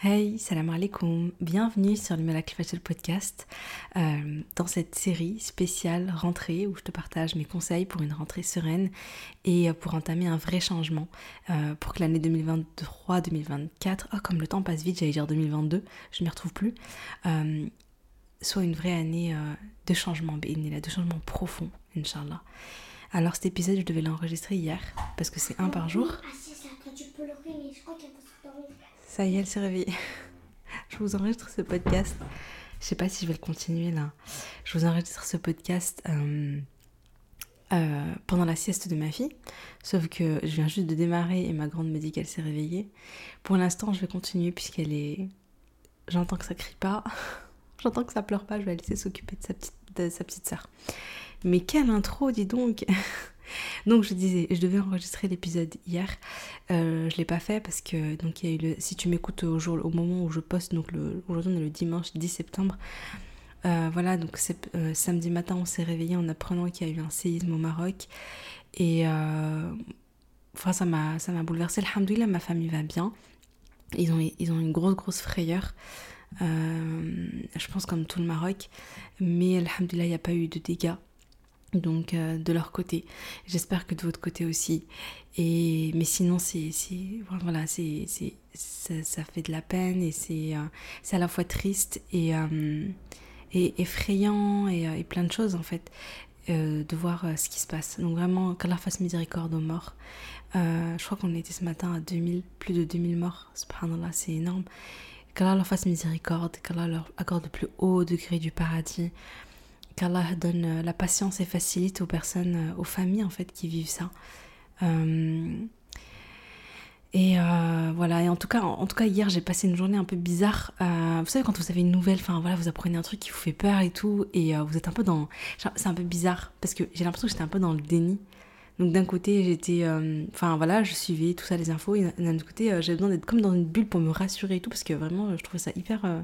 Hey, salam alaikum, bienvenue sur le Miracle Facial Podcast euh, dans cette série spéciale rentrée où je te partage mes conseils pour une rentrée sereine et euh, pour entamer un vrai changement euh, pour que l'année 2023-2024, oh comme le temps passe vite, j'allais dire 2022, je ne m'y retrouve plus, soit une vraie année de changement, de changement profond, Inch'Allah. Alors cet épisode, je devais l'enregistrer hier parce que c'est un par jour. Ah, ça, tu peux le mais je crois va ça y est, elle s'est réveillée. je vous enregistre ce podcast. Je sais pas si je vais le continuer là. Je vous enregistre ce podcast euh, euh, pendant la sieste de ma fille. Sauf que je viens juste de démarrer et ma grande me dit qu'elle s'est réveillée. Pour l'instant, je vais continuer puisqu'elle est. J'entends que ça crie pas. J'entends que ça pleure pas. Je vais la laisser s'occuper de sa petite, de sa petite sœur. Mais quelle intro, dis donc donc je disais, je devais enregistrer l'épisode hier. Euh, je l'ai pas fait parce que donc. Si tu m'écoutes au au moment où je poste, aujourd'hui on est le dimanche 10 septembre. Euh, voilà, donc euh, samedi matin on s'est réveillé en apprenant qu'il y a eu un séisme au Maroc et euh, enfin ça m'a ça m'a bouleversé. Alhamdoulilah, ma famille va bien. Ils ont ils ont une grosse grosse frayeur. je pense comme tout le Maroc, mais alhamdoulilah il n'y a pas eu de dégâts donc euh, de leur côté. J'espère que de votre côté aussi. Et mais sinon c'est voilà c'est ça, ça, fait de la peine et c'est euh, c'est à la fois triste et, euh, et effrayant et, plein de choses en fait de voir ce qui se passe. Donc vraiment qu'Allah fasse miséricorde aux morts. je crois qu'on était ce matin à 2000 plus de 2000 morts. Subhanallah c'est énorme. Qu'Allah leur fasse miséricorde, qu'Allah leur accorde le plus haut degré du paradis qu'Allah donne euh, la patience et facilite aux personnes, euh, aux familles en fait qui vivent ça. Euh, et voilà, et en tout cas, en, tout cas hier j'ai passé une journée un peu bizarre. vous savez quand vous avez une nouvelle, enfin voilà, vous apprenez un truc qui vous fait peur et tout, et vous êtes un peu dans, c'est un peu bizarre parce que j'ai l'impression que j'étais un peu dans le déni. Donc d'un côté, j'étais, euh, enfin voilà, je suivais tout ça, les infos, et d'un autre côté, euh, j'avais besoin d'être comme dans une bulle pour me rassurer et tout, parce que vraiment, je trouvais ça hyper, euh,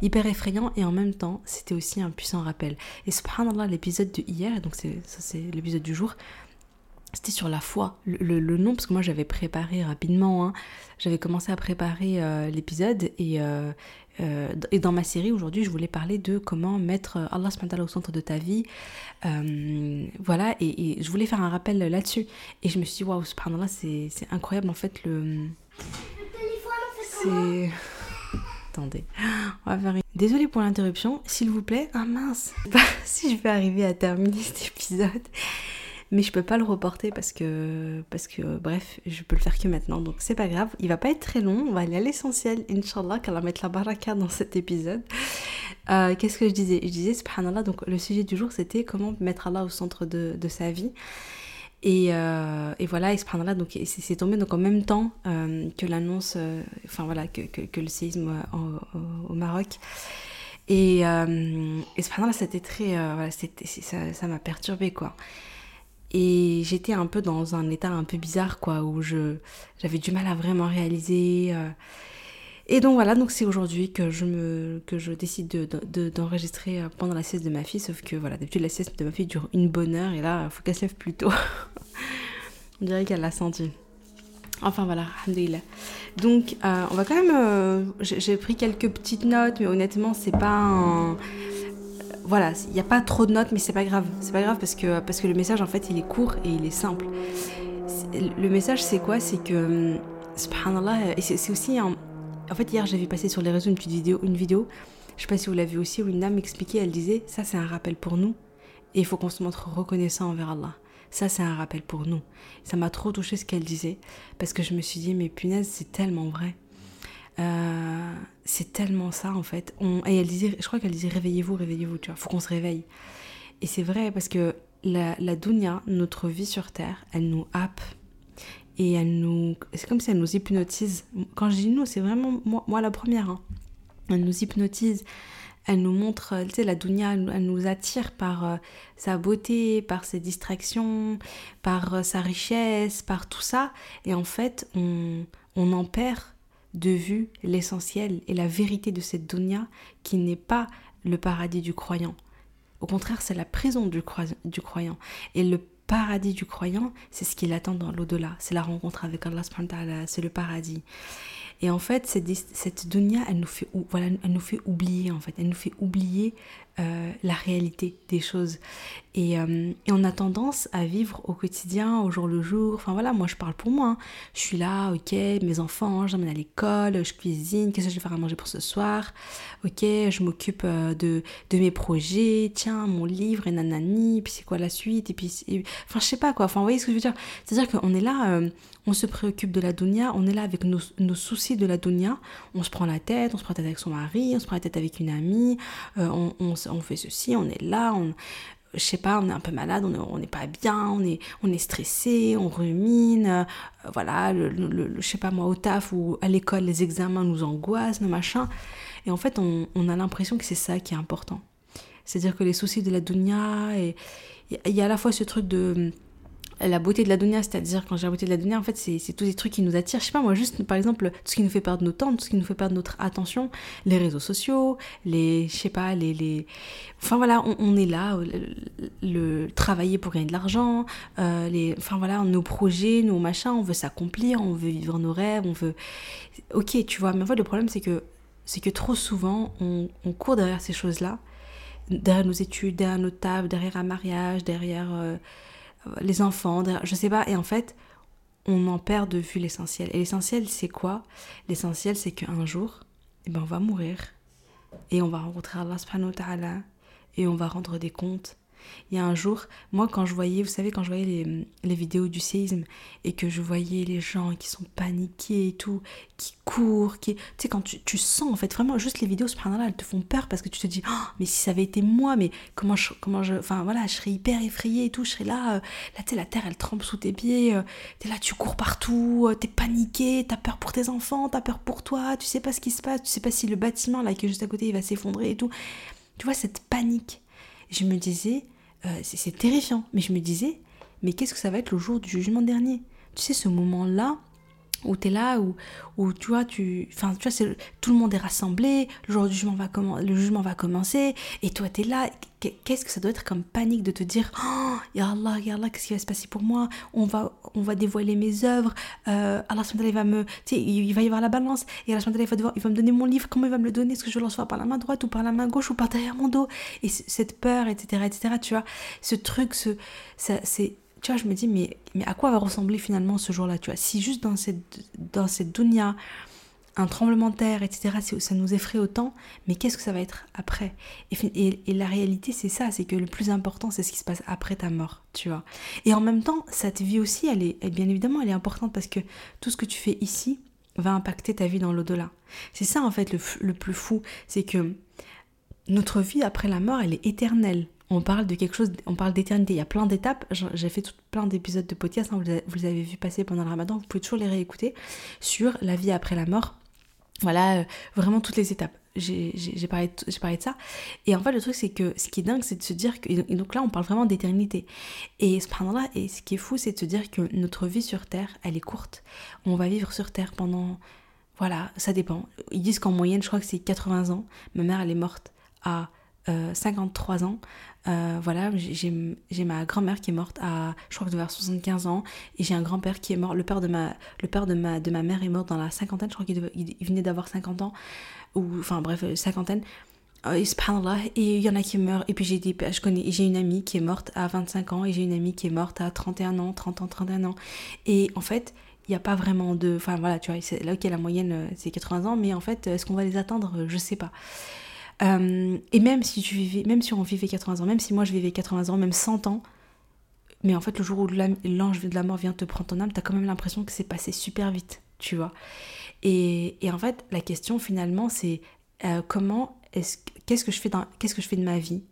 hyper effrayant, et en même temps, c'était aussi un puissant rappel. Et subhanallah, l'épisode de hier, donc c'est, ça c'est l'épisode du jour, c'était sur la foi, le, le, nom, parce que moi j'avais préparé rapidement, hein, j'avais commencé à préparer l'épisode, et, euh, et dans ma série aujourd'hui, je voulais parler de comment mettre Allah au centre de ta vie. Euh, voilà, et, je voulais faire un rappel là-dessus. Et je me suis dit, waouh, subhanallah, c'est incroyable en fait le. C'est. Attendez, on va faire une... Désolée pour l'interruption, s'il vous plaît. Ah mince, si je vais arriver à terminer cet épisode mais je peux pas le reporter parce que, parce que bref, je peux le faire que maintenant, donc c'est pas grave. Il va pas être très long, on va aller à l'essentiel, Inch'Allah, qu'elle va mettre la baraka dans cet épisode. Euh, qu'est-ce que je disais? Je disais, subhanallah, donc le sujet du jour c'était comment mettre Allah au centre de, de sa vie. Et, euh, et, voilà, et subhanallah, donc c'est tombé donc en même temps euh, que l'annonce, enfin voilà, que, le séisme au, Maroc. Et, et subhanallah, c'était très, voilà, ça m'a perturbé quoi. Et j'étais un peu dans un état un peu bizarre, quoi, où je, j'avais du mal à vraiment réaliser. Euh. Et donc voilà, donc c'est aujourd'hui que je me que je décide de, d'enregistrer euh, pendant la sieste de ma fille, sauf que voilà, d'habitude la sieste de ma fille dure une bonne heure et là, il faut qu'elle se lève plus tôt. On dirait qu'elle l'a senti. Enfin voilà, alhamdoulilah. Donc euh, on va quand même... j'ai pris quelques petites notes, mais honnêtement c'est pas un voilà, il n'y a pas trop de notes, mais c'est pas grave. C'est pas grave parce que, parce que le message, en fait, il est court et il est simple. Le message, c'est quoi? C'est que, subhanallah, et c'est aussi En fait, hier, vu passer sur les réseaux une petite vidéo, une vidéo, je sais pas si vous l'avez aussi, où une dame expliquait, elle disait, ça c'est un rappel pour nous, et il faut qu'on se montre reconnaissant envers Allah. Ça, c'est un rappel pour nous. Ça m'a trop touché ce qu'elle disait, parce que je me suis dit, mais punaise, c'est tellement vrai. Euh, c'est tellement ça en fait. On, et elle disait, je crois qu'elle disait réveillez-vous, réveillez-vous, tu vois, faut qu'on se réveille. Et c'est vrai parce que la, la dunya, notre vie sur terre, elle nous happe et elle nous. C'est comme si elle nous hypnotise. Quand je dis nous, c'est vraiment moi, la première. Hein. Elle nous hypnotise. Elle nous montre, tu sais, la dunya, elle, nous attire par euh, sa beauté, par ses distractions, par euh, sa richesse, par tout ça. Et en fait, on, on en perd de vue l'essentiel et la vérité de cette dunya qui n'est pas le paradis du croyant. Au contraire, c'est la prison du, croyant. Et le paradis du croyant, c'est ce qu'il attend dans l'au-delà. C'est la rencontre avec Allah, c'est le paradis. Et en fait, cette, cette dunya, elle nous, fait, voilà, elle nous fait oublier, en fait. Elle nous fait oublier euh, la réalité des choses. Et, euh, et, on a tendance à vivre au quotidien, au jour le jour. Enfin voilà, moi je parle pour moi. Hein. Je suis là, ok, mes enfants, j'emmène à l'école, je cuisine, qu'est-ce que je vais faire à manger pour ce soir? Ok, je m'occupe euh, de, de mes projets, tiens, mon livre et nanani, puis c'est quoi la suite? Et puis, enfin je sais pas quoi, enfin vous voyez ce que je veux dire? C'est-à-dire qu'on est là, on se préoccupe de la dunya, on est là avec nos, nos, soucis de la dunya, on se prend la tête, on se prend la tête avec son mari, on se prend la tête avec une amie, on on fait ceci, on est là, on, je sais pas, on est un peu malade, on n'est pas bien, on est, on est stressé, on rumine, euh, voilà, le, je sais pas moi, au taf ou à l'école, les examens nous angoissent, nos machins. Et en fait, on, on a l'impression que c'est ça qui est important. C'est-à-dire que les soucis de la dunya, et il y a à la fois ce truc de la beauté de la dunya, c'est-à-dire quand j'ai la beauté de la dunya, en fait, c'est tous des trucs qui nous attirent. Je sais pas, moi, juste par exemple, tout ce qui nous fait perdre nos temps, tout ce qui nous fait perdre notre attention, les réseaux sociaux, les, je sais pas, les, les... Enfin voilà, on, est là, le, travailler pour gagner de l'argent, euh, les, enfin voilà, nos projets, nos machins, on veut s'accomplir, on veut vivre nos rêves, on veut. Ok, tu vois, mais en fait, le problème, c'est que, c'est que trop souvent, on, court derrière ces choses-là, derrière nos études, derrière nos tables, derrière un mariage, derrière. Euh, les enfants, je sais pas. Et en fait, on en perd de vue l'essentiel. Et l'essentiel, c'est quoi? L'essentiel, c'est qu'un jour, eh ben, on va mourir. Et on va rencontrer Allah subhanahu wa. Et on va rendre des comptes il y a un jour, moi quand je voyais, vous savez, quand je voyais les, les, vidéos du séisme et que je voyais les gens qui sont paniqués et tout, qui courent, qui... Tu sais, quand tu, tu, sens en fait, vraiment, juste les vidéos, subhanallah, elles te font peur parce que tu te dis, oh, mais si ça avait été moi, mais comment je... Comment je enfin voilà, je serais hyper effrayée et tout, je serais là, euh, là tu sais, la terre elle trempe sous tes pieds, euh, t'es là, tu cours partout, euh, t'es paniqué, t'as peur pour tes enfants, t'as peur pour toi, tu sais pas ce qui se passe, tu sais pas si le bâtiment là qui est juste à côté il va s'effondrer et tout. Tu vois, cette panique. Je me disais, euh, c'est terrifiant. Mais je me disais, mais qu'est-ce que ça va être le jour du jugement dernier? Tu sais, ce moment-là où tu es là, où, où tu vois, tu, enfin, tu vois, tout le monde est rassemblé, le jour du jugement va, le jugement va commencer, et toi tu es là, qu'est-ce que ça doit être comme panique de te dire oh, Ya Allah, Ya Allah, qu'est-ce qui va se passer pour moi? On va, on va dévoiler mes œuvres, euh, Allah il va me, tu sais, il va y avoir la balance, et Allah il va, il va me donner mon livre, comment il va me le donner? Est-ce que je le par la main droite ou par la main gauche ou par derrière mon dos? Et cette peur, etc., etc., tu vois, ce truc, ce, c'est tu vois, je me dis, mais, mais à quoi va ressembler finalement ce jour-là, tu vois? Si juste dans cette, dans cette dunya, un tremblement de terre, etc., ça nous effraie autant, mais qu'est-ce que ça va être après? Et, et, la réalité, c'est ça, c'est que le plus important, c'est ce qui se passe après ta mort, tu vois? Et en même temps, cette vie aussi, elle est, bien évidemment, elle est importante parce que tout ce que tu fais ici va impacter ta vie dans l'au-delà. C'est ça, en fait, le, le plus fou, c'est que notre vie après la mort, elle est éternelle on parle de quelque chose, on parle d'éternité. Il y a plein d'étapes. J'ai fait plein d'épisodes de podcast, hein, vous, les avez vu passer pendant le ramadan, vous pouvez toujours les réécouter sur la vie après la mort. Voilà, euh, vraiment toutes les étapes. J'ai parlé, parlé, de ça. Et en fait, le truc, c'est que ce qui est dingue, c'est de se dire que. Et donc là, on parle vraiment d'éternité. Et là et ce qui est fou, c'est de se dire que notre vie sur Terre, elle est courte. On va vivre sur Terre pendant. Voilà, ça dépend. Ils disent qu'en moyenne, je crois que c'est 80 ans. Ma mère, elle est morte à 53 euh, ans. Euh, voilà, j'ai ma grand-mère qui est morte à, je crois que vers 75 ans, et j'ai un grand-père qui est mort. Le père de ma, le père de ma, de ma mère est mort dans la cinquantaine. Je crois qu'il venait d'avoir 50 ans, ou enfin bref, euh, cinquantaine. et il y en a qui meurent. Et puis j'ai des, je connais, j'ai une amie qui est morte à 25 ans, et j'ai une amie qui est morte à 31 ans, 30 ans, 31 ans. Et en fait, il n'y a pas vraiment de. Enfin voilà, tu vois, là, ok, la moyenne c'est 80 ans, mais en fait, est-ce qu'on va les attendre Je sais pas. Euh, et même si tu vivais, même si on vivait 80 ans, même si moi je vivais 80 ans, même 100 ans, mais en fait le jour où l'ange de la mort vient te prendre ton âme, t'as quand même l'impression que c'est passé super vite, tu vois. Et, en fait la question finalement c'est euh, comment est-ce qu'est-ce que je fais qu'est-ce que je fais de ma vie?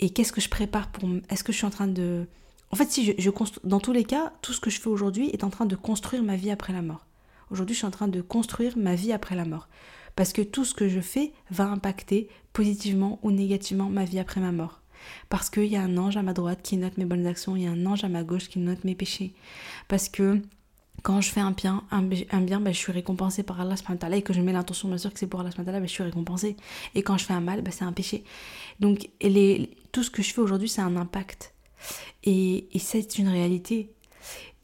Et qu'est-ce que je prépare pour est-ce que je suis en train de en fait si je, je dans tous les cas tout ce que je fais aujourd'hui est en train de construire ma vie après la mort. Aujourd'hui je suis en train de construire ma vie après la mort parce que tout ce que je fais va impacter positivement ou négativement ma vie après ma mort. Parce qu'il y a un ange à ma droite qui note mes bonnes actions, il y a un ange à ma gauche qui note mes péchés. Parce que quand je fais un bien, ben, je suis récompensée par Allah et que je mets l'intention bien sûr que c'est pour Allah ben, je suis récompensée. Et quand je fais un mal, ben, c'est un péché. Donc tout ce que je fais aujourd'hui, c'est un impact. Et, et c'est une réalité.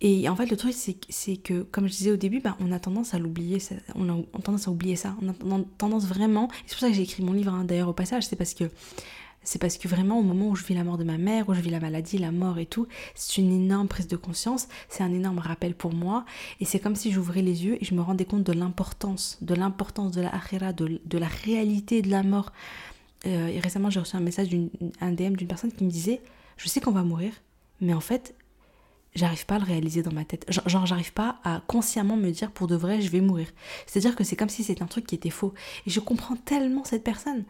Et en fait, le truc, c'est que, comme je disais au début, bah, on a tendance à l'oublier, on a tendance à oublier ça. On a tendance vraiment, c'est pour ça que j'ai écrit mon livre hein, d'ailleurs au passage, c'est parce que c'est parce que vraiment au moment où je vis la mort de ma mère, où je vis la maladie, la mort et tout, c'est une énorme prise de conscience, c'est un énorme rappel pour moi, et c'est comme si j'ouvrais les yeux et je me rendais compte de l'importance, de l'importance de la akhira, de, de, la réalité de la mort. Euh, et récemment j'ai reçu un message, d'un DM d'une personne qui me disait, je sais qu'on va mourir, mais en fait, j'arrive pas à le réaliser dans ma tête. Genre, j'arrive pas à consciemment me dire pour de vrai, je vais mourir. C'est-à-dire que c'est comme si c'était un truc qui était faux. Et je comprends tellement cette personne.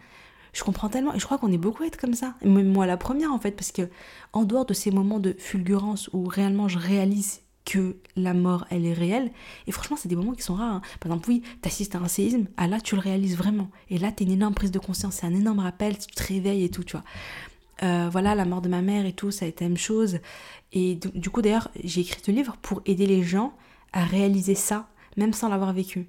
Je comprends tellement. Et je crois qu'on est beaucoup à être comme ça. Et moi, la première, en fait, parce que en dehors de ces moments de fulgurance où réellement je réalise que la mort, elle est réelle. Et franchement, c'est des moments qui sont rares. Hein. Par exemple, oui, t'assistes à un séisme, ah là, tu le réalises vraiment. Et là, t'as une énorme prise de conscience, c'est un énorme rappel, tu te réveilles et tout, tu vois. Euh, voilà, la mort de ma mère et tout, ça a été la même chose. Et du coup, d'ailleurs, j'ai écrit ce livre pour aider les gens à réaliser ça, même sans l'avoir vécu.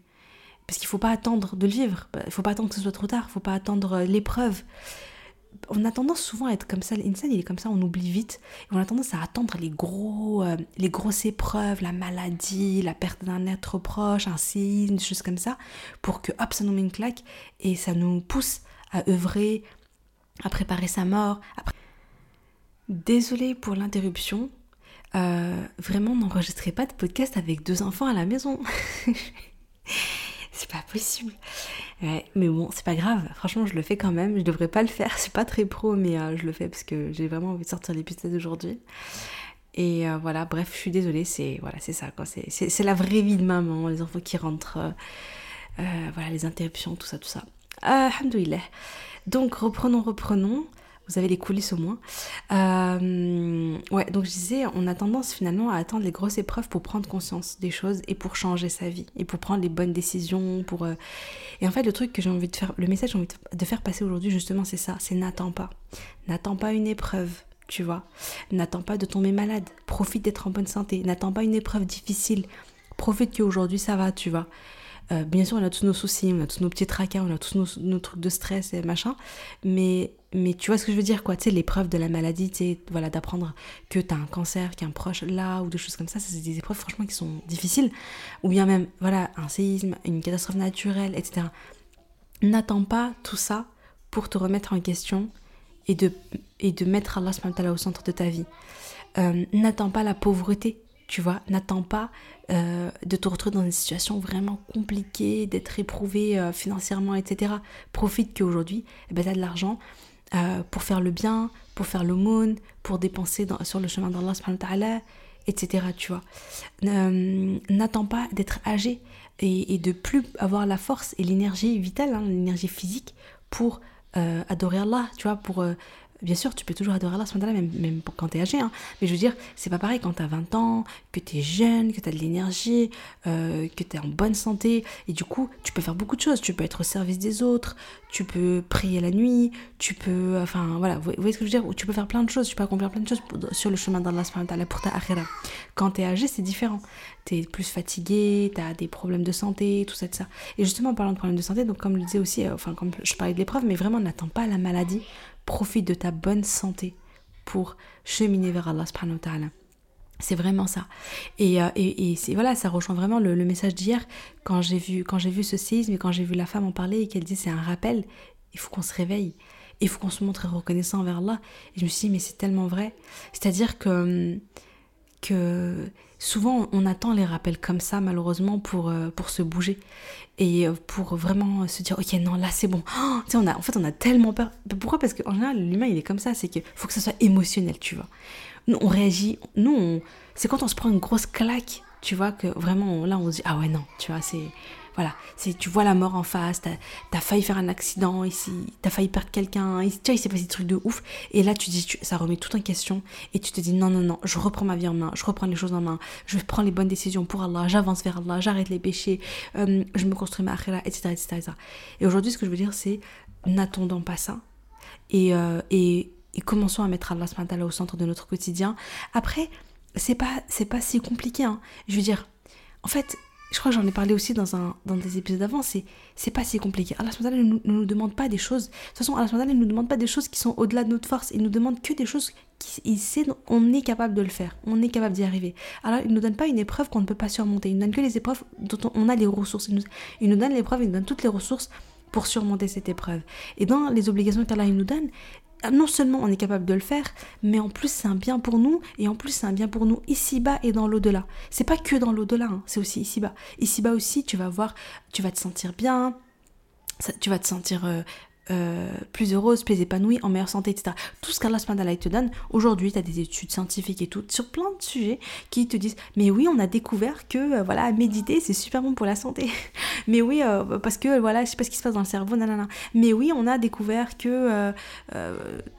Parce qu'il ne faut pas attendre de le vivre, il ne faut pas attendre que ce soit trop tard, il ne faut pas attendre euh, l'épreuve. On a tendance souvent à être comme ça, l'insan il est comme ça, on oublie vite. on a tendance à attendre les, gros, euh, les grosses épreuves, la maladie, la perte d'un être proche, un séisme, des choses comme ça, pour que hop, ça nous met une claque et ça nous pousse à œuvrer, à préparer sa mort. Désolée pour l'interruption. Euh, vraiment, n'enregistrez pas de podcast avec deux enfants à la maison. c'est pas possible. mais bon, c'est pas grave. Franchement, je le fais quand même. Je devrais pas le faire. C'est pas très pro, mais euh, je le fais parce que j'ai vraiment envie de sortir l'épisode aujourd'hui. Et euh, voilà, bref, je suis désolée. C'est voilà, c'est ça. C'est la vraie vie de maman. Les enfants qui rentrent. voilà, les interruptions, tout ça, tout ça. alhamdoulilah. Donc reprenons, reprenons. Vous avez les coulisses au moins. Euh, ouais, donc je disais, on a tendance finalement à attendre les grosses épreuves pour prendre conscience des choses et pour changer sa vie et pour prendre les bonnes décisions. Pour euh, et en fait, le truc que j'ai envie de faire, le message que j'ai envie de faire passer aujourd'hui justement, c'est ça. C'est n'attends pas, n'attends pas une épreuve. Tu vois, n'attends pas de tomber malade, profite d'être en bonne santé, n'attends pas une épreuve difficile, profite qu'aujourd'hui ça va, tu vois. Euh, bien sûr, on a tous nos soucis, on a tous nos petits tracas, on a tous nos, trucs de stress et machin. Mais, mais tu vois ce que je veux dire, quoi. Tu sais, l'épreuve de la maladie, tu voilà, d'apprendre que tu as un cancer, qu'un proche là, ou des choses comme ça, ça c'est des épreuves franchement qui sont difficiles. Ou bien même, voilà, un séisme, une catastrophe naturelle, etc. N'attends pas tout ça pour te remettre en question et de, et de mettre Allah au centre de ta vie. Euh, n'attends pas la pauvreté tu vois, n'attends pas euh, de te retrouver dans une situation vraiment compliquée, d'être éprouvé euh, financièrement, etc. Profite qu'aujourd'hui, eh ben, tu as de l'argent euh, pour faire le bien, pour faire l'aumône, pour dépenser sur le chemin d'Allah, etc. Tu vois. n'attends pas d'être âgé et, de plus avoir la force et l'énergie vitale, hein, l'énergie physique pour adorer Allah, tu vois, pour Bien sûr, tu peux toujours adorer Allah, même, même quand tu es âgé. Hein. Mais je veux dire, c'est pas pareil quand tu as 20 ans, que tu es jeune, que tu as de l'énergie, euh, que tu es en bonne santé. Et du coup, tu peux faire beaucoup de choses. Tu peux être au service des autres, tu peux prier la nuit, tu peux. Enfin, voilà, vous voyez ce que je veux dire? Tu peux faire plein de choses, tu peux accomplir plein de choses sur le chemin d'Allah pour ta akhira. Quand tu es âgé, c'est différent. Tu es plus fatigué, tu as des problèmes de santé, tout ça, tout ça. Et justement, en parlant de problèmes de santé, donc comme je disais aussi, euh, enfin, comme je parlais de l'épreuve, mais vraiment, n'attends pas la maladie profite de ta bonne santé pour cheminer vers Allah subhanahu. C'est vraiment ça. Et, euh, et, voilà, ça rejoint vraiment le, message d'hier quand j'ai vu vu ce séisme et quand j'ai vu la femme en parler et qu'elle dit c'est un rappel. Il faut qu'on se réveille. Il faut qu'on se montre reconnaissant envers Allah. Et je me suis dit mais c'est tellement vrai. C'est-à-dire que que souvent on attend les rappels comme ça malheureusement pour, euh, pour se bouger. Et euh, pour vraiment se dire ok non là c'est bon. Oh, on a, en fait on a tellement peur. Pourquoi? Parce qu'en général l'humain il est comme ça c'est qu'il faut que ça soit émotionnel tu vois. Nous on réagit nous c'est quand on se prend une grosse claque tu vois que vraiment là on se dit ah ouais non tu vois c'est voilà, c'est tu vois la mort en face, t'as as failli faire un accident ici, t'as failli perdre quelqu'un, tu vois, il s'est passé des trucs de ouf. Et là, tu dis, ça remet tout en question et tu te dis, non, non, non, je reprends ma vie en main, je reprends les choses en main, je prends les bonnes décisions pour Allah, j'avance vers Allah, j'arrête les péchés, euh, je me construis ma akhira, etc., etc., Et aujourd'hui, ce que je veux dire, c'est n'attendons pas ça et, euh, et, commençons à mettre Allah au centre de notre quotidien. Après, c'est pas, pas si compliqué. Hein. Je veux dire, en fait, je crois que j'en ai parlé aussi dans, un, dans des épisodes avant, c'est, c'est pas si compliqué. Allah ne nous, ne nous demande pas des choses. De toute façon, Allah ne nous demande pas des choses qui sont au-delà de notre force. Il nous demande que des choses qu'il sait, on est capable de le faire. On est capable d'y arriver. Alors, il ne nous donne pas une épreuve qu'on ne peut pas surmonter. Il nous donne que les épreuves dont on a les ressources. Il nous, il nous donne l'épreuve, il nous donne toutes les ressources pour surmonter cette épreuve. Et dans les obligations qu'Allah nous donne, non seulement on est capable de le faire, mais en plus c'est un bien pour nous, et en plus c'est un bien pour nous ici-bas et dans l'au-delà. C'est pas que dans l'au-delà, hein, c'est aussi ici-bas. Ici-bas aussi, tu vas voir, tu vas te sentir bien, tu vas te sentir euh, euh, plus heureuse, plus épanouie, en meilleure santé, etc. Tout ce qu'Allah te donne, aujourd'hui, tu as des études scientifiques et tout, sur plein de sujets qui te disent Mais oui, on a découvert que, euh, voilà, méditer, c'est super bon pour la santé. Mais oui, euh, parce que, voilà, je sais pas ce qui se passe dans le cerveau, nanana. Mais oui, on a découvert que,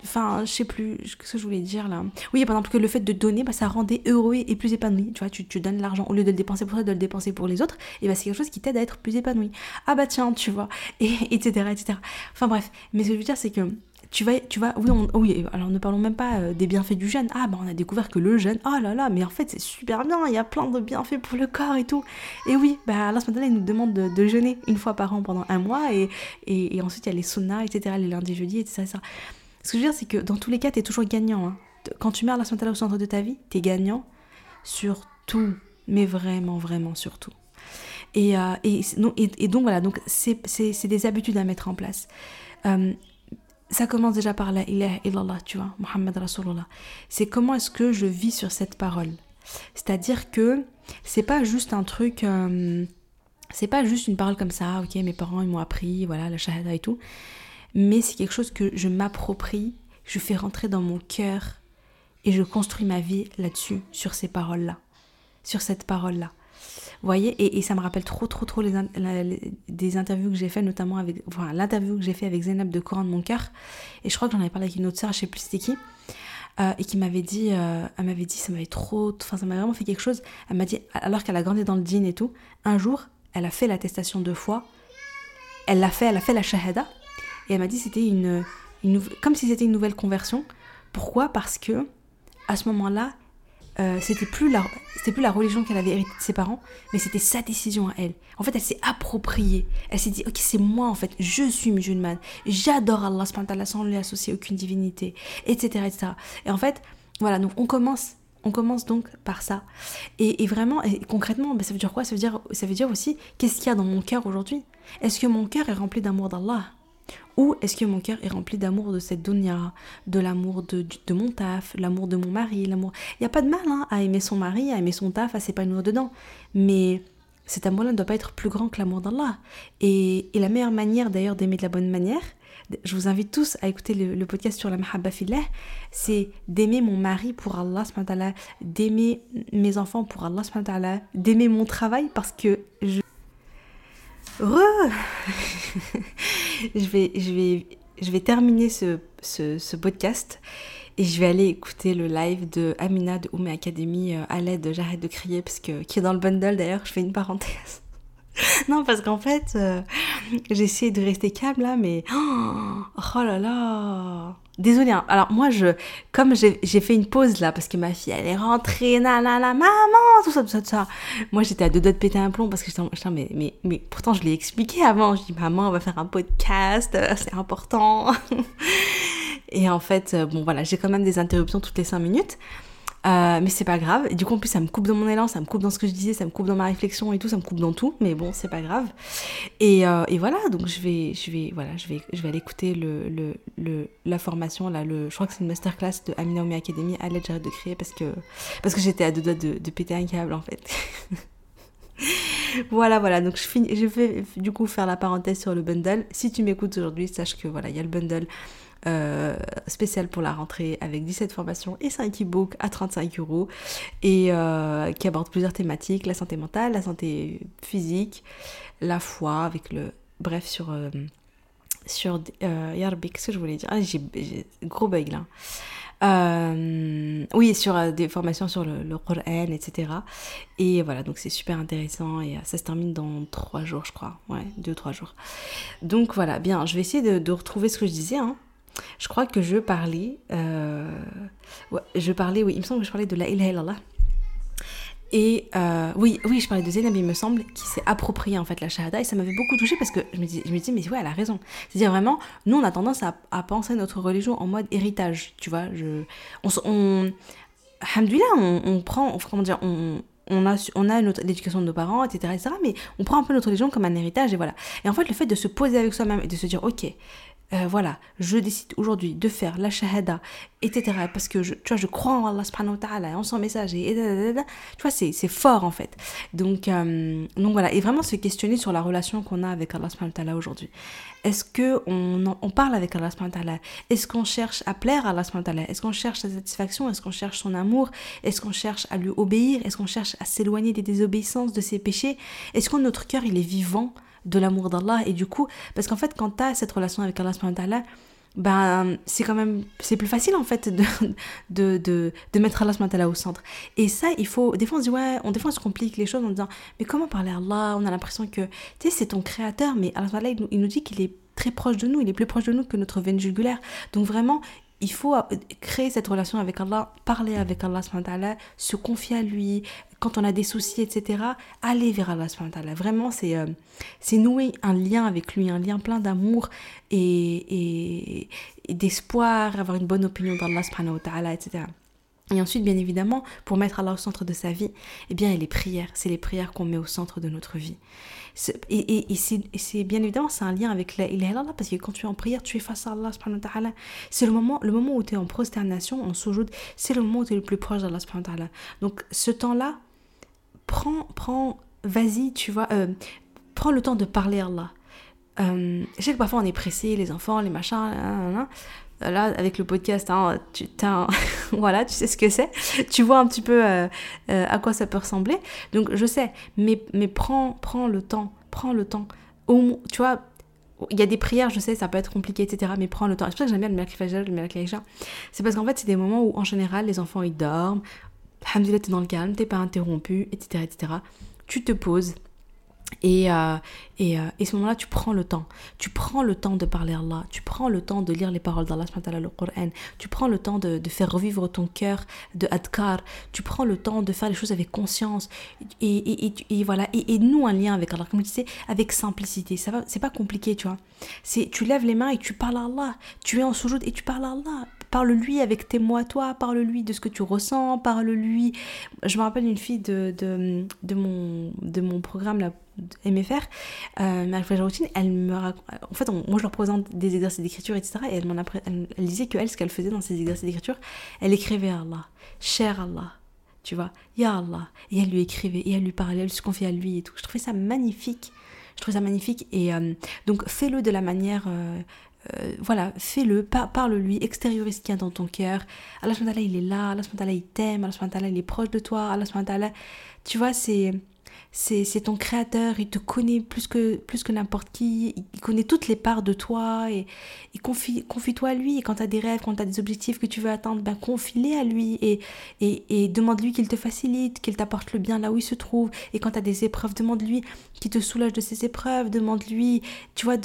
enfin, je sais plus, ce que je voulais dire là. Oui, par exemple, que le fait de donner, bah, ça rendait heureux et plus épanoui. Tu vois, tu, tu donnes l'argent, au lieu de le dépenser pour toi, de le dépenser pour les autres, et bah, c'est quelque chose qui t'aide à être plus épanoui. Ah bah tiens, tu vois, et etc. etc. Enfin bref, mais ce que je veux dire, c'est que tu vas, tu vas, oui, oui, alors ne parlons même pas euh, des bienfaits du jeûne. Ah, bah on a découvert que le jeûne, oh là là, mais en fait c'est super bien, il y a plein de bienfaits pour le corps et tout. Et oui, bah Allah il nous demande de, jeûner une fois par an pendant un mois et, et, ensuite il y a les saunas, etc., les lundis, jeudis, etc. Ce que je veux dire, c'est que dans tous les cas, tu es toujours gagnant. Hein. Quand tu mets Allah au centre de ta vie, tu es gagnant sur tout, mais vraiment, vraiment sur tout. Et, euh, et, et, donc voilà, donc c'est des habitudes à mettre en place. Euh, ça commence déjà par la ilaha illallah, tu vois, Muhammad Rasulullah. C'est comment est-ce que je vis sur cette parole? C'est-à-dire que c'est pas juste un truc, euh, c'est pas juste une parole comme ça, ok, mes parents ils m'ont appris, voilà, la shahada et tout, mais c'est quelque chose que je m'approprie, je fais rentrer dans mon cœur et je construis ma vie là-dessus, sur ces paroles-là, sur cette parole-là. Voyez, et, ça me rappelle trop, trop, trop les, des interviews que j'ai fait, notamment avec, enfin, l'interview que j'ai fait avec Zainab de Coran de mon cœur. Et je crois que j'en avais parlé avec une autre sœur, je sais plus c'était qui. Euh, et qui m'avait dit, euh, elle m'avait dit, ça m'avait trop, enfin ça m'a vraiment fait quelque chose. Elle m'a dit, alors qu'elle a grandi dans le djinn et tout, un jour, elle a fait l'attestation de foi, elle l'a fait, elle a fait la shahada, et elle m'a dit c'était une, une, comme si c'était une nouvelle conversion. Pourquoi? Parce que à ce moment-là, euh, c'était plus la c'était plus la religion qu'elle avait héritée de ses parents mais c'était sa décision à elle. En fait elle s'est appropriée. Elle s'est dit ok c'est moi en fait. Je suis musulmane. J'adore Allah sans lui associer aucune divinité etc etc et en fait voilà donc on commence on commence donc par ça. Et, vraiment et concrètement ben, ça veut dire quoi? Ça veut dire ça veut dire aussi qu'est-ce qu'il y a dans mon cœur aujourd'hui? Est-ce que mon cœur est rempli d'amour d'Allah? Ou est-ce que mon cœur est rempli d'amour de cette dunya, de l'amour de, mon taf, l'amour de mon mari, l'amour... Il n'y a pas de mal hein, à aimer son mari, à aimer son taf, à s'épanouir dedans. Mais cet amour-là ne doit pas être plus grand que l'amour d'Allah. Et, et, la meilleure manière d'ailleurs d'aimer de la bonne manière, je vous invite tous à écouter le, podcast sur la mahabba fillah, c'est d'aimer mon mari pour Allah, d'aimer mes enfants pour Allah, d'aimer mon travail parce que je... Re je, vais, je, vais, je vais terminer ce, ce, podcast et je vais aller écouter le live de Amina de Oumé Academy euh, à l'aide J'arrête de crier parce que qui est dans le bundle d'ailleurs, je fais une parenthèse. non, parce qu'en fait, euh, j'ai essayé de rester calme là, mais oh là là, Désolée, hein. alors moi, je, comme j'ai fait une pause là, parce que ma fille, elle est rentrée, la la, maman, tout ça, tout ça, tout ça. Moi, j'étais à deux doigts de péter un plomb parce que j'étais, mais, mais, mais pourtant, je l'ai expliqué avant. Je dis, maman, on va faire un podcast, euh, c'est important. Et en fait, euh, bon, voilà, j'ai quand même des interruptions toutes les cinq minutes. Euh, mais c'est pas grave. Du coup, en plus, ça me coupe dans mon élan, ça me coupe dans ce que je disais, ça me coupe dans ma réflexion et tout, ça me coupe dans tout. Mais bon, c'est pas grave. Et, euh, et, voilà, donc je vais, je vais, voilà, je vais, je vais aller écouter le, le, le, la formation, là, le, je crois que c'est une masterclass de Amina Academy. Allez, j'arrête de crier parce que, parce que j'étais à deux doigts de, de péter un câble en fait. voilà, voilà. Donc je, finis, je vais du coup faire la parenthèse sur le bundle. Si tu m'écoutes aujourd'hui, sache que voilà, il y a le bundle euh, spécial pour la rentrée avec 17 formations et 5 e-books à 35 euros et euh, qui aborde plusieurs thématiques, la santé mentale, la santé physique, la foi avec le... Bref, sur... Euh, sur euh, Yarbik, ce que je voulais dire? Ah, j'ai gros bug là. Euh, oui, sur des formations sur le, le Coran, etc. Et voilà, donc c'est super intéressant et ça se termine dans trois jours, je crois. Ouais, deux, trois jours. Donc voilà, bien, je vais essayer de, retrouver ce que je disais. Hein. Je crois que je parlais, euh, je parlais, oui, il me semble que je parlais de la ilaha. Et euh, oui, oui, je parlais de Zainab, il me semble, qui s'est approprié en fait la shahada et ça m'avait beaucoup touchée parce que je me dis, je me dis mais ouais, elle a raison. C'est-à-dire vraiment, nous on a tendance à, penser notre religion en mode héritage, tu vois. Je, on, on, on, on prend, comment dire, on, on a, on a l'éducation de nos parents, etc., etc., mais on prend un peu notre religion comme un héritage et voilà. Et en fait, le fait de se poser avec soi-même et de se dire, ok, euh, voilà, je décide aujourd'hui de faire la shahada, etc. Parce que je, tu vois, je crois en Allah subhanahu wa ta'ala, en son message, et, tu vois, c'est fort en fait. Donc, euh, donc voilà, et vraiment se questionner sur la relation qu'on a avec Allah subhanahu wa ta'ala aujourd'hui. Est-ce qu'on on parle avec Allah subhanahu wa ta'ala? Est-ce qu'on cherche à plaire à Allah subhanahu wa ta'ala? Est-ce qu'on cherche sa satisfaction? Est-ce qu'on cherche son amour? Est-ce qu'on cherche à lui obéir? Est-ce qu'on cherche à s'éloigner des désobéissances, de ses péchés? Est-ce que notre cœur, il est vivant de l'amour d'Allah. Et du coup, parce qu'en fait, quand tu as cette relation avec Allah, ben, c'est quand même, c'est plus facile en fait de, de, de, mettre Allah au centre. Et ça, il faut, des fois on se dit, ouais, on, des fois complique les choses en disant, mais comment parler à Allah? On a l'impression que, tu sais, c'est ton créateur, mais Allah, il nous dit qu'il est très proche de nous, il est plus proche de nous que notre veine jugulaire. Donc vraiment, il faut euh, créer cette relation avec Allah, parler avec Allah, se confier à lui, quand on a des soucis, etc., aller vers Allah. Vraiment, c'est euh, nouer un lien avec lui, un lien plein d'amour et, et, d'espoir, avoir une bonne opinion d'Allah, etc. Et ensuite, bien évidemment, pour mettre Allah au centre de sa vie, eh bien, les prières. C'est les prières qu'on met au centre de notre vie. Et, et, c'est bien évidemment, c'est un lien avec la ilaha parce que quand tu es en prière, tu es face à Allah. C'est le moment, le moment où tu es en prosternation, en soujoud, c'est le moment où tu es le plus proche d'Allah. Donc, ce temps-là, prends, prends, vas-y, tu vois, euh, prends le temps de parler à Allah. Euh, je sais que parfois on est pressé, les enfants, les machins, avec le podcast, hein, tu, voilà, tu sais ce que c'est. Tu vois un petit peu euh, à quoi ça peut ressembler. Donc je sais, mais, mais prends, le temps, prends le temps. Au, tu vois, il y a des prières, je sais, ça peut être compliqué, etc. Mais prends le temps. C'est pour ça que j'aime bien le Merkifajal, le Merkifajal. C'est parce qu'en fait, c'est des moments où, en général, les enfants, ils dorment, Alhamdulillah, t'es dans le calme, t'es pas interrompu, etc., etc. Tu te poses, et, euh, et, euh, et, ce moment-là, tu prends le temps. Tu prends le temps de parler à Allah. Tu prends le temps de lire les paroles d'Allah, le Coran. Tu prends le temps de, de, faire revivre ton cœur de adkar. Tu prends le temps de faire les choses avec conscience. Et, et, et voilà. Et, nous, un lien avec Allah, comme tu sais, avec simplicité. Ça va, c'est pas compliqué, tu vois. C'est, tu lèves les mains et tu parles à Allah. Tu es en soujoud et tu parles à Allah. Parle-lui avec tes mots à toi, parle-lui de ce que tu ressens, parle-lui. Je me rappelle une fille de, de, de, mon, de mon programme, là, MFR, euh, routine, elle me en fait, moi je leur présente des exercices d'écriture, etc. Et elle, m'en elle, elle disait que elle, ce qu'elle faisait dans ces exercices d'écriture, elle écrivait à Allah, cher Allah, tu vois, Ya Allah. Et elle lui écrivait, et elle lui parlait, elle se confiait à lui et tout. Je trouvais ça magnifique. Je trouvais ça magnifique. Et euh, donc, fais-le de la manière. Euh, euh, voilà, fais-le, parle-lui, extériorise ce qu'il y a dans ton cœur. Allah il est là, Allah il t'aime, Allah il est proche de toi, Allah tu vois, c'est c'est ton créateur, il te connaît plus que, plus que n'importe qui, il connaît toutes les parts de toi et, confie, confie-toi à lui. Et quand tu as des rêves, quand tu as des objectifs que tu veux atteindre, ben confie-les à lui et, et, et demande-lui qu'il te facilite, qu'il t'apporte le bien là où il se trouve. Et quand tu as des épreuves, demande-lui qu'il te soulage de ces épreuves, demande-lui, tu vois,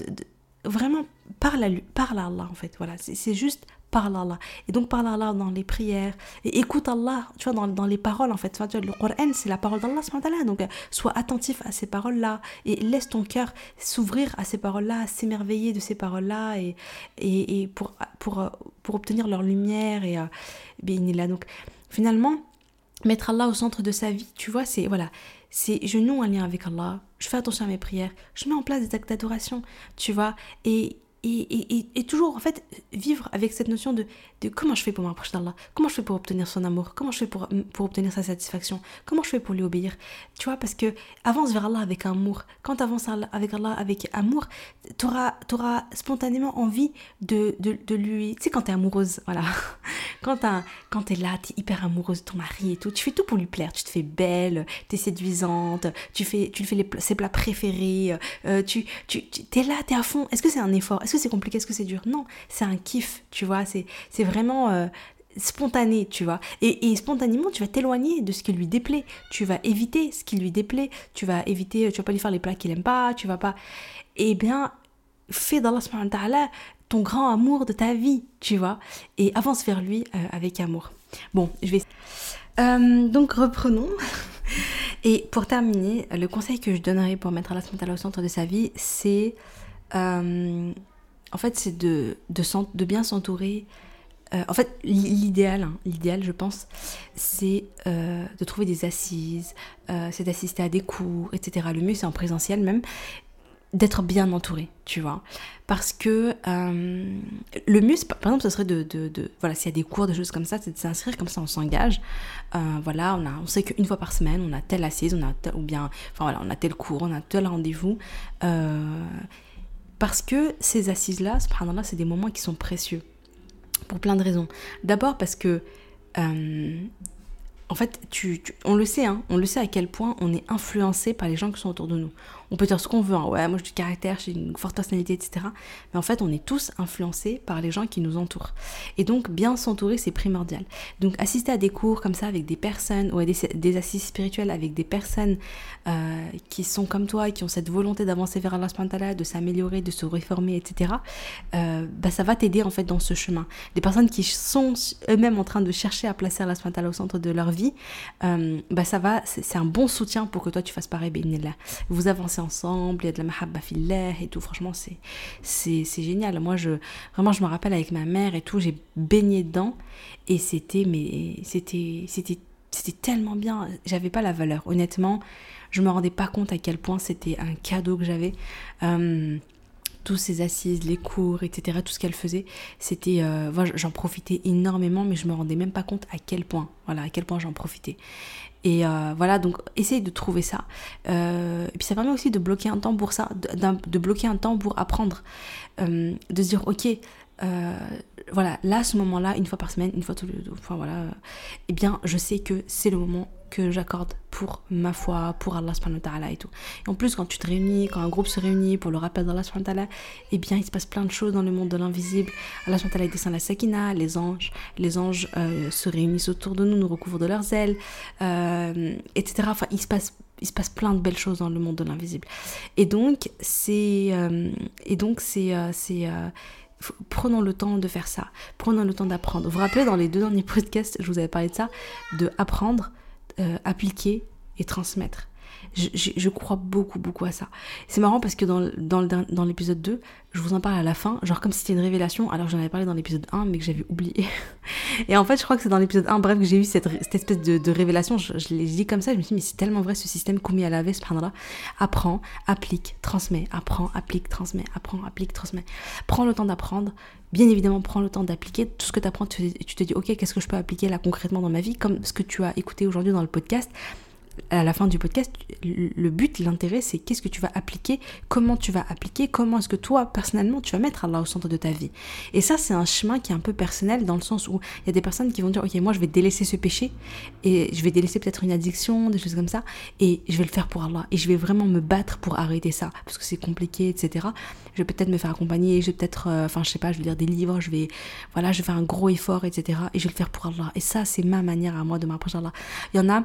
vraiment parle à lui, parle à Allah en fait. Voilà, c'est juste parle à Allah. Et donc parle à Allah dans les prières. Et écoute Allah, tu vois, dans, dans les paroles en fait. Tu vois, le Coran, c'est la parole d'Allah. Donc euh, sois attentif à ces paroles-là. Et laisse ton cœur s'ouvrir à ces paroles-là, s'émerveiller de ces paroles-là. Et, et, et, pour, pour, euh, pour obtenir leur lumière. Et, euh, là. Donc finalement, mettre Allah au centre de sa vie, tu vois, c'est voilà, c'est je noue un lien avec Allah, je fais attention à mes prières, je mets en place des actes d'adoration, tu vois, et et, toujours en fait vivre avec cette notion de, comment je fais pour m'approcher d'Allah, comment je fais pour obtenir son amour, comment je fais pour, pour obtenir sa satisfaction, comment je fais pour lui obéir? Tu vois, parce que avance vers Allah avec amour. Quand tu avances avec Allah avec amour, tu auras, spontanément envie de, de, lui. Tu sais, quand tu es amoureuse, voilà. Quand, tu es là, tu es hyper amoureuse de ton mari et tout, tu fais tout pour lui plaire. Tu te fais belle, tu es séduisante, tu, fais, tu lui fais les, ses plats préférés, euh, tu, tu, es là, tu es à fond. Est-ce que c'est un effort? C'est compliqué Est-ce que c'est dur? Non, c'est un kiff, tu vois. C'est vraiment euh, spontané, tu vois. Et, spontanément, tu vas t'éloigner de ce qui lui déplaît. Tu vas éviter ce qui lui déplaît. Tu vas éviter, tu vas pas lui faire les plats qu'il aime pas. Tu vas pas. Eh bien, fais d'Allah ton grand amour de ta vie, tu vois. Et avance vers lui euh, avec amour. Bon, je vais. Euh, donc reprenons. Et pour terminer, le conseil que je donnerais pour mettre Allah au centre de sa vie, c'est en fait c'est de, de, bien s'entourer. Euh, en fait, l'idéal, hein, l'idéal, je pense, c'est euh, de trouver des assises, c'est d'assister à des cours, etc. Le mieux, c'est en présentiel même d'être bien entouré, tu vois. Parce que euh, le mieux, par exemple, ce serait de, de, voilà, s'il y a des cours, des choses comme ça, c'est de s'inscrire, comme ça on s'engage. Euh, voilà, on, a, on sait qu'une fois par semaine, on a telle assise, on a ou bien, enfin voilà, on a tel cours, on a tel rendez-vous. Euh, parce que ces assises-là, subhanallah, c'est des moments qui sont précieux. Pour plein de raisons. D'abord parce que en fait, on le sait, hein, on le sait à quel point on est influencé par les gens qui sont autour de nous. On peut dire ce qu'on veut, hein, ouais, moi j'ai du caractère, j'ai une forte personnalité, etc. Mais en fait, on est tous influencés par les gens qui nous entourent. Et donc, bien s'entourer, c'est primordial. Donc, assister à des cours comme ça avec des personnes, ou à des, assises spirituelles avec des personnes euh, qui sont comme toi, qui ont cette volonté d'avancer vers Allah, de s'améliorer, de se réformer, etc., euh, bah, ça va t'aider en fait dans ce chemin. Des personnes qui sont eux-mêmes en train de chercher à placer Allah au centre de leur vie, euh, bah, ça va, c'est un bon soutien pour que toi tu fasses pareil, Vous avancez ensemble, il y a de la mahabba fillah et tout. Franchement, c'est, c'est, génial. Moi, je, vraiment, je me rappelle avec ma mère et tout, j'ai baigné dedans et c'était, mais c'était, c'était, c'était tellement bien. J'avais pas la valeur. Honnêtement, je me rendais pas compte à quel point c'était un cadeau que j'avais. Euh, tous ces assises, les cours, etc., tout ce qu'elle faisait, c'était, euh, j'en profitais énormément, mais je me rendais même pas compte à quel point, voilà, à quel point j'en profitais. Et euh, voilà, donc essaye de trouver ça. Euh, et puis ça permet aussi de bloquer un temps pour ça, de, bloquer un temps pour apprendre. Euh, de se dire, ok, voilà, là, ce moment-là, une fois par semaine, une fois tous les deux, enfin voilà, eh bien, je sais que c'est le moment que j'accorde pour ma foi, pour Allah subhanahu wa ta'ala et tout. Et en plus, quand tu te réunis, quand un groupe se réunit pour le rappel d'Allah subhanahu wa ta'ala, eh bien, il se passe plein de choses dans le monde de l'invisible. Allah subhanahu wa ta'ala descend la sakina, les anges, les anges euh, se réunissent autour de nous, nous recouvrent de leurs ailes, euh, etc. Enfin, il se passe il se passe plein de belles choses dans le monde de l'invisible. Et donc, c'est. Euh, et donc, c'est. c'est prenons le temps de faire ça. Prenons le temps d'apprendre. Vous vous rappelez, dans les deux derniers podcasts, je vous avais parlé de ça, de apprendre euh, appliquer et transmettre. Je, crois beaucoup, beaucoup à ça. C'est marrant parce que dans, dans, l'épisode 2, je vous en parle à la fin, genre comme si c'était une révélation, alors j'en avais parlé dans l'épisode 1, mais que j'avais oublié. Et en fait, je crois que c'est dans l'épisode 1, bref, que j'ai eu cette, cette espèce de, révélation. Je, l'ai dit comme ça, je me suis dit, mais c'est tellement vrai ce système Koumi à la veste, là Apprends, applique, transmet, apprends, applique, transmet, apprends, applique, transmet. Prends le temps d'apprendre, bien évidemment, prends le temps d'appliquer tout ce que tu apprends. Tu te dis, ok, qu'est-ce que je peux appliquer là concrètement dans ma vie, comme ce que tu as écouté aujourd'hui dans le podcast à la fin du podcast, le but, l'intérêt, c'est qu'est-ce que tu vas appliquer, comment tu vas appliquer, comment est-ce que toi, personnellement, tu vas mettre Allah au centre de ta vie. Et ça, c'est un chemin qui est un peu personnel dans le sens où il y a des personnes qui vont dire, ok, moi, je vais délaisser ce péché et je vais délaisser peut-être une addiction, des choses comme ça, et je vais le faire pour Allah. Et je vais vraiment me battre pour arrêter ça, parce que c'est compliqué, etc. Je vais peut-être me faire accompagner, je vais peut-être, euh, enfin, je sais pas, je vais lire des livres, je vais, voilà, je vais faire un gros effort, etc. Et je vais le faire pour Allah. Et ça, c'est ma manière à moi de m'approcher Allah. Il y en a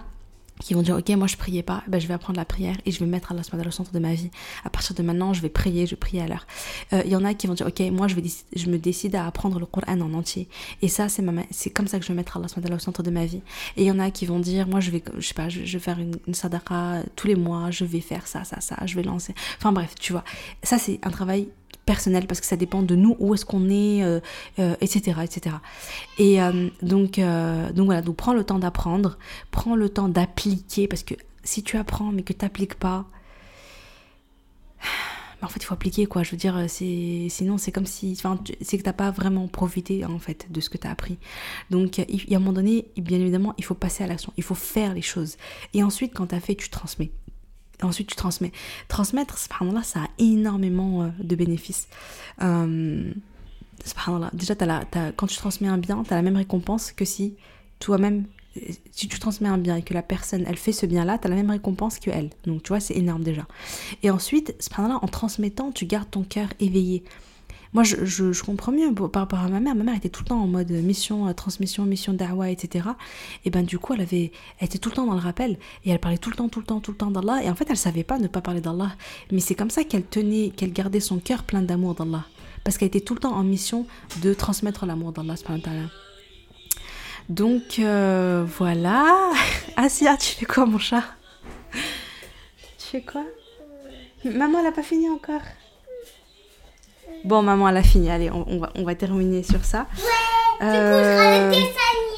qui vont dire ok moi je priais pas. Ben, je vais apprendre la prière et je vais mettre Allah au centre de ma vie. À partir de maintenant je vais prier je prier à l'heure. Euh, il y en a qui vont dire ok moi je vais je me décide à apprendre le Coran en entier. Et ça c'est ma c'est comme ça que je vais mettre Allah au centre de ma vie. Et il y en a qui vont dire moi je vais je sais pas je, vais faire une, une tous les mois je vais faire ça ça ça je vais lancer. Enfin bref tu vois. Ça c'est un travail personnel parce que ça dépend de nous, où est-ce qu'on est, etc., euh, etc. Et euh, euh, donc, donc voilà, donc prends le temps d'apprendre, prends le temps d'appliquer parce que si tu apprends mais que tu n'appliques pas, en fait il faut appliquer quoi, je veux dire, c'est sinon c'est comme si, enfin, c'est que t'as pas vraiment profité en fait de ce que tu as appris. Donc il y a un moment donné, bien évidemment, il faut passer à l'action, il faut faire les choses. Et ensuite quand tu as fait, tu transmets ensuite tu transmets. Transmettre, là ça a énormément euh, de bénéfices. Euh, déjà, quand tu transmets un bien, tu as la même récompense que si toi-même, si tu transmets un bien et que la personne, elle fait ce bien-là, tu as la même récompense que elle. Donc, tu vois, c'est énorme déjà. Et ensuite, là en transmettant, tu gardes ton cœur éveillé. Moi, je, comprends mieux par rapport à ma mère. Ma mère était tout le temps en mode mission, euh, transmission, mission d'Awa, etc. Et ben du coup, elle avait, elle était tout le temps dans le rappel et elle parlait tout le temps, tout le temps, tout le temps d'Allah. Et en fait, elle savait pas ne pas parler d'Allah. Mais c'est comme ça qu'elle tenait, qu'elle gardait son cœur plein d'amour d'Allah. Parce qu'elle était tout le temps en mission de transmettre l'amour d'Allah. Donc euh, voilà. Asia, tu fais quoi mon chat? Fais quoi? Maman, elle a pas fini encore? Bon, maman, elle a fini. Allez, on, va, on va terminer sur ça. Ouais, euh...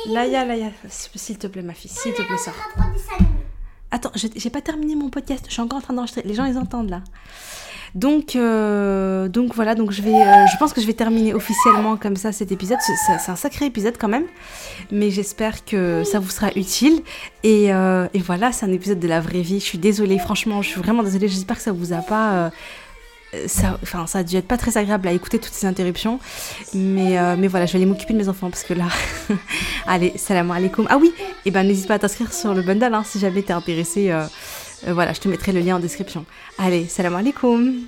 Laïa, Laïa, s'il te plaît, ma fille, s'il te plaît, sors. Attends, j'ai pas terminé mon podcast. Je suis encore en train d'enregistrer. Les gens, ils entendent là. Donc, euh, donc voilà, donc je vais, euh, je pense que je vais terminer officiellement comme ça cet épisode. C'est un sacré épisode quand même, mais j'espère que ça vous sera utile. Et, euh, et voilà, c'est un épisode de la vraie vie. Je suis désolée, franchement, je suis vraiment désolée. J'espère que ça vous a pas ça, enfin, ça a dû être pas très agréable à écouter toutes ces interruptions. Mais, mais voilà, je vais aller m'occuper de mes enfants parce que là. Allez, salam alaikum. Ah oui, et ben n'hésite pas à t'inscrire sur le bundle hein, si jamais t'es intéressé. Euh, voilà, je te mettrai le lien en description. Allez, salam alaikum